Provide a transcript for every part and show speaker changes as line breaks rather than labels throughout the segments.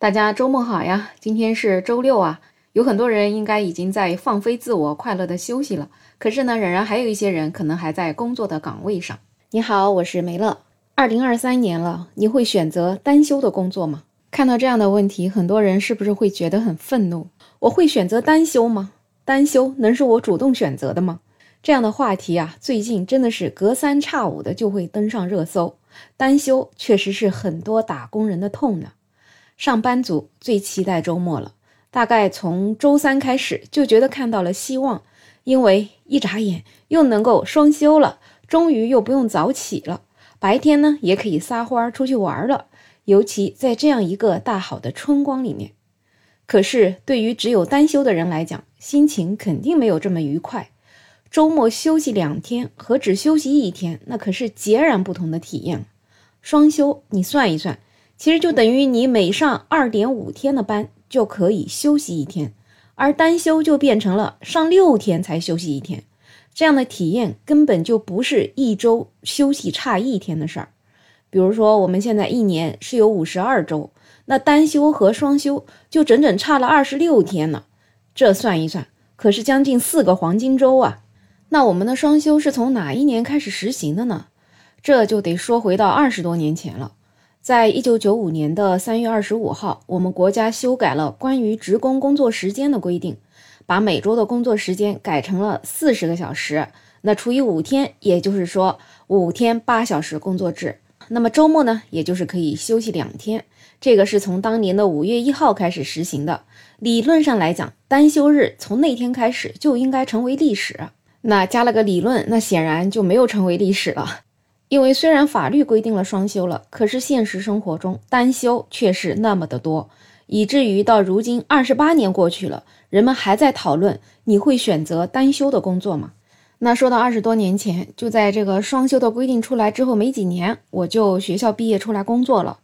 大家周末好呀！今天是周六啊，有很多人应该已经在放飞自我、快乐的休息了。可是呢，仍然还有一些人可能还在工作的岗位上。你好，我是梅乐。二零二三年了，你会选择单休的工作吗？看到这样的问题，很多人是不是会觉得很愤怒？我会选择单休吗？单休能是我主动选择的吗？这样的话题啊，最近真的是隔三差五的就会登上热搜。单休确实是很多打工人的痛呢。上班族最期待周末了，大概从周三开始就觉得看到了希望，因为一眨眼又能够双休了，终于又不用早起了，白天呢也可以撒欢儿出去玩了。尤其在这样一个大好的春光里面，可是对于只有单休的人来讲，心情肯定没有这么愉快。周末休息两天和只休息一天，那可是截然不同的体验。双休，你算一算。其实就等于你每上二点五天的班就可以休息一天，而单休就变成了上六天才休息一天，这样的体验根本就不是一周休息差一天的事儿。比如说我们现在一年是有五十二周，那单休和双休就整整差了二十六天呢，这算一算可是将近四个黄金周啊。那我们的双休是从哪一年开始实行的呢？这就得说回到二十多年前了。在一九九五年的三月二十五号，我们国家修改了关于职工工作时间的规定，把每周的工作时间改成了四十个小时，那除以五天，也就是说五天八小时工作制。那么周末呢，也就是可以休息两天。这个是从当年的五月一号开始实行的。理论上来讲，单休日从那天开始就应该成为历史。那加了个理论，那显然就没有成为历史了。因为虽然法律规定了双休了，可是现实生活中单休却是那么的多，以至于到如今二十八年过去了，人们还在讨论你会选择单休的工作吗？那说到二十多年前，就在这个双休的规定出来之后没几年，我就学校毕业出来工作了。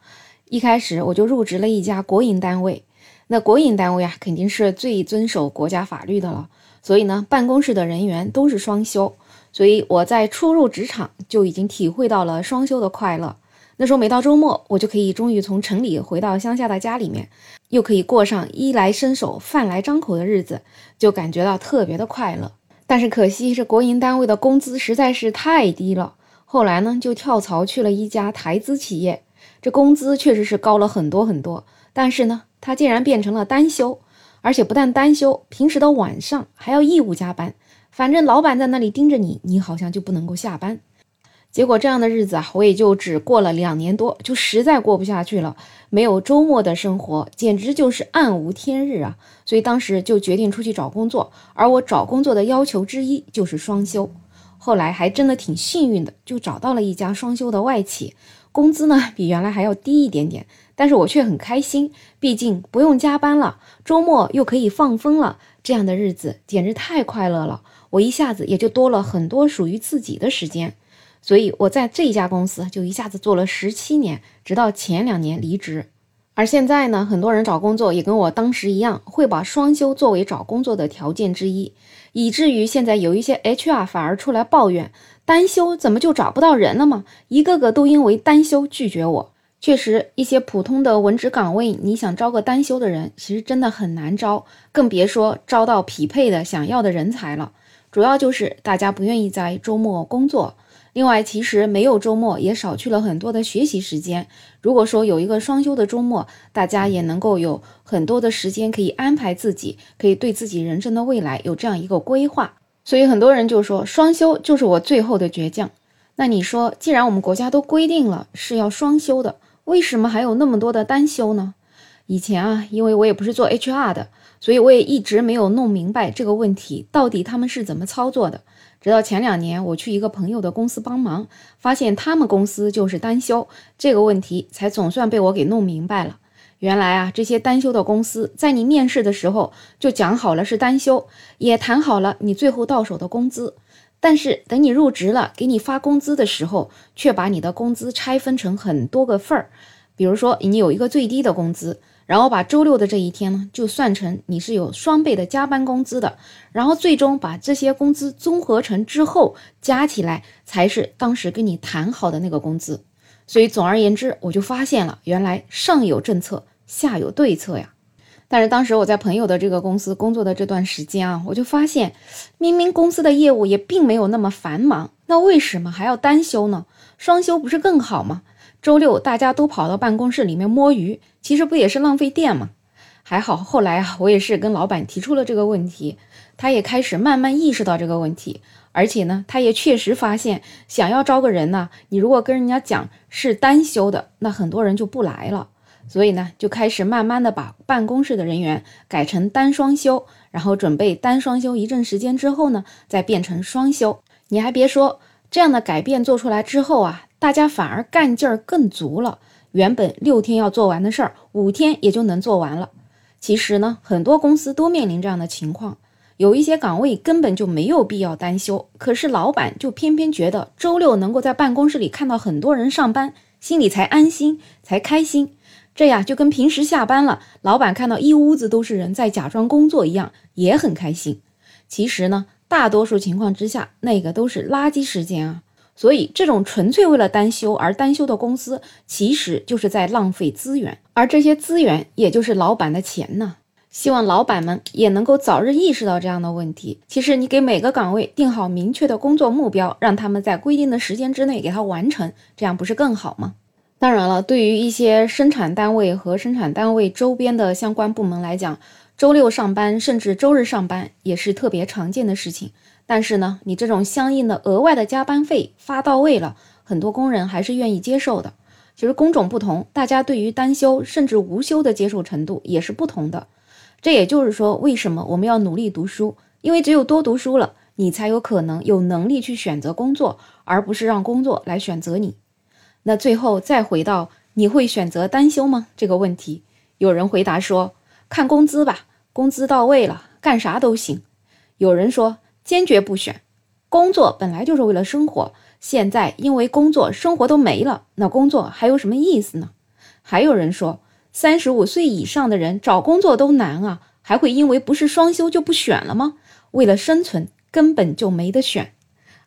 一开始我就入职了一家国营单位，那国营单位啊，肯定是最遵守国家法律的了，所以呢，办公室的人员都是双休。所以我在初入职场就已经体会到了双休的快乐。那时候每到周末，我就可以终于从城里回到乡下的家里面，又可以过上衣来伸手、饭来张口的日子，就感觉到特别的快乐。但是可惜这国营单位的工资实在是太低了。后来呢，就跳槽去了一家台资企业，这工资确实是高了很多很多。但是呢，它竟然变成了单休，而且不但单休，平时的晚上还要义务加班。反正老板在那里盯着你，你好像就不能够下班。结果这样的日子啊，我也就只过了两年多，就实在过不下去了。没有周末的生活，简直就是暗无天日啊！所以当时就决定出去找工作。而我找工作的要求之一就是双休。后来还真的挺幸运的，就找到了一家双休的外企，工资呢比原来还要低一点点，但是我却很开心，毕竟不用加班了，周末又可以放风了，这样的日子简直太快乐了。我一下子也就多了很多属于自己的时间，所以我在这家公司就一下子做了十七年，直到前两年离职。而现在呢，很多人找工作也跟我当时一样，会把双休作为找工作的条件之一，以至于现在有一些 HR 反而出来抱怨，单休怎么就找不到人了吗？一个个都因为单休拒绝我。确实，一些普通的文职岗位，你想招个单休的人，其实真的很难招，更别说招到匹配的想要的人才了。主要就是大家不愿意在周末工作，另外其实没有周末也少去了很多的学习时间。如果说有一个双休的周末，大家也能够有很多的时间可以安排自己，可以对自己人生的未来有这样一个规划。所以很多人就说双休就是我最后的倔强。那你说，既然我们国家都规定了是要双休的，为什么还有那么多的单休呢？以前啊，因为我也不是做 HR 的。所以我也一直没有弄明白这个问题到底他们是怎么操作的。直到前两年，我去一个朋友的公司帮忙，发现他们公司就是单休，这个问题才总算被我给弄明白了。原来啊，这些单休的公司在你面试的时候就讲好了是单休，也谈好了你最后到手的工资，但是等你入职了，给你发工资的时候，却把你的工资拆分成很多个份儿。比如说，你有一个最低的工资。然后把周六的这一天呢，就算成你是有双倍的加班工资的，然后最终把这些工资综合成之后加起来，才是当时跟你谈好的那个工资。所以总而言之，我就发现了，原来上有政策，下有对策呀。但是当时我在朋友的这个公司工作的这段时间啊，我就发现，明明公司的业务也并没有那么繁忙，那为什么还要单休呢？双休不是更好吗？周六大家都跑到办公室里面摸鱼，其实不也是浪费电吗？还好后来啊，我也是跟老板提出了这个问题，他也开始慢慢意识到这个问题，而且呢，他也确实发现，想要招个人呢，你如果跟人家讲是单休的，那很多人就不来了。所以呢，就开始慢慢的把办公室的人员改成单双休，然后准备单双休一阵时间之后呢，再变成双休。你还别说，这样的改变做出来之后啊。大家反而干劲儿更足了，原本六天要做完的事儿，五天也就能做完了。其实呢，很多公司都面临这样的情况，有一些岗位根本就没有必要单休，可是老板就偏偏觉得周六能够在办公室里看到很多人上班，心里才安心，才开心。这样就跟平时下班了，老板看到一屋子都是人在假装工作一样，也很开心。其实呢，大多数情况之下，那个都是垃圾时间啊。所以，这种纯粹为了单休而单休的公司，其实就是在浪费资源，而这些资源也就是老板的钱呢。希望老板们也能够早日意识到这样的问题。其实，你给每个岗位定好明确的工作目标，让他们在规定的时间之内给它完成，这样不是更好吗？当然了，对于一些生产单位和生产单位周边的相关部门来讲，周六上班甚至周日上班也是特别常见的事情。但是呢，你这种相应的额外的加班费发到位了，很多工人还是愿意接受的。其实工种不同，大家对于单休甚至无休的接受程度也是不同的。这也就是说，为什么我们要努力读书？因为只有多读书了，你才有可能有能力去选择工作，而不是让工作来选择你。那最后再回到你会选择单休吗这个问题，有人回答说，看工资吧，工资到位了，干啥都行。有人说。坚决不选，工作本来就是为了生活，现在因为工作生活都没了，那工作还有什么意思呢？还有人说，三十五岁以上的人找工作都难啊，还会因为不是双休就不选了吗？为了生存，根本就没得选。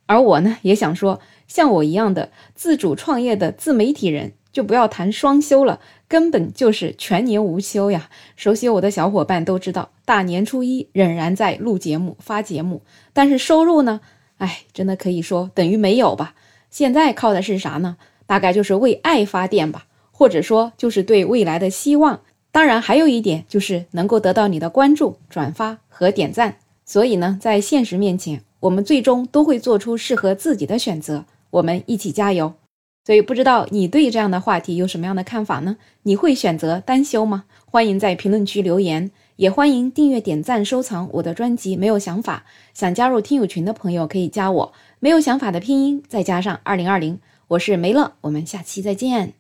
而我呢，也想说，像我一样的自主创业的自媒体人。就不要谈双休了，根本就是全年无休呀！熟悉我的小伙伴都知道，大年初一仍然在录节目、发节目，但是收入呢？哎，真的可以说等于没有吧？现在靠的是啥呢？大概就是为爱发电吧，或者说就是对未来的希望。当然，还有一点就是能够得到你的关注、转发和点赞。所以呢，在现实面前，我们最终都会做出适合自己的选择。我们一起加油！所以不知道你对这样的话题有什么样的看法呢？你会选择单休吗？欢迎在评论区留言，也欢迎订阅、点赞、收藏我的专辑。没有想法，想加入听友群的朋友可以加我。没有想法的拼音再加上二零二零，我是梅乐，我们下期再见。